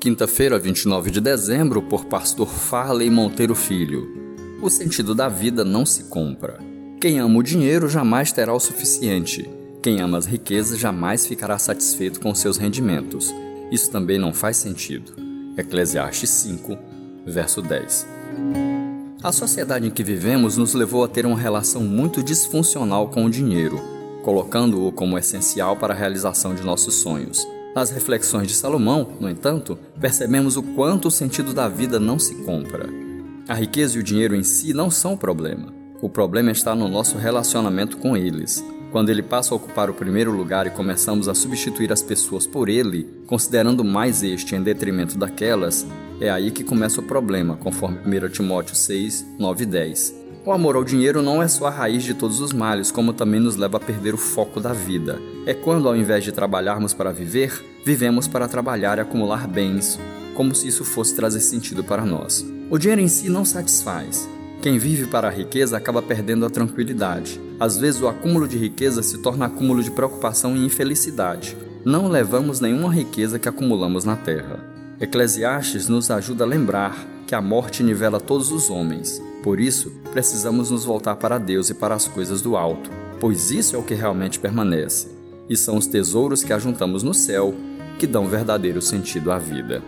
Quinta-feira, 29 de dezembro, por Pastor Farley Monteiro Filho. O sentido da vida não se compra. Quem ama o dinheiro jamais terá o suficiente. Quem ama as riquezas jamais ficará satisfeito com seus rendimentos. Isso também não faz sentido. Eclesiastes 5, verso 10. A sociedade em que vivemos nos levou a ter uma relação muito disfuncional com o dinheiro, colocando-o como essencial para a realização de nossos sonhos. Nas reflexões de Salomão, no entanto, percebemos o quanto o sentido da vida não se compra. A riqueza e o dinheiro em si não são o problema. O problema está no nosso relacionamento com eles. Quando ele passa a ocupar o primeiro lugar e começamos a substituir as pessoas por ele, considerando mais este em detrimento daquelas, é aí que começa o problema, conforme 1 Timóteo 6, 9 e 10. O amor ao dinheiro não é só a raiz de todos os males, como também nos leva a perder o foco da vida. É quando, ao invés de trabalharmos para viver, vivemos para trabalhar e acumular bens, como se isso fosse trazer sentido para nós. O dinheiro em si não satisfaz. Quem vive para a riqueza acaba perdendo a tranquilidade. Às vezes, o acúmulo de riqueza se torna acúmulo de preocupação e infelicidade. Não levamos nenhuma riqueza que acumulamos na terra. Eclesiastes nos ajuda a lembrar que a morte nivela todos os homens. Por isso, precisamos nos voltar para Deus e para as coisas do alto, pois isso é o que realmente permanece, e são os tesouros que ajuntamos no céu que dão verdadeiro sentido à vida.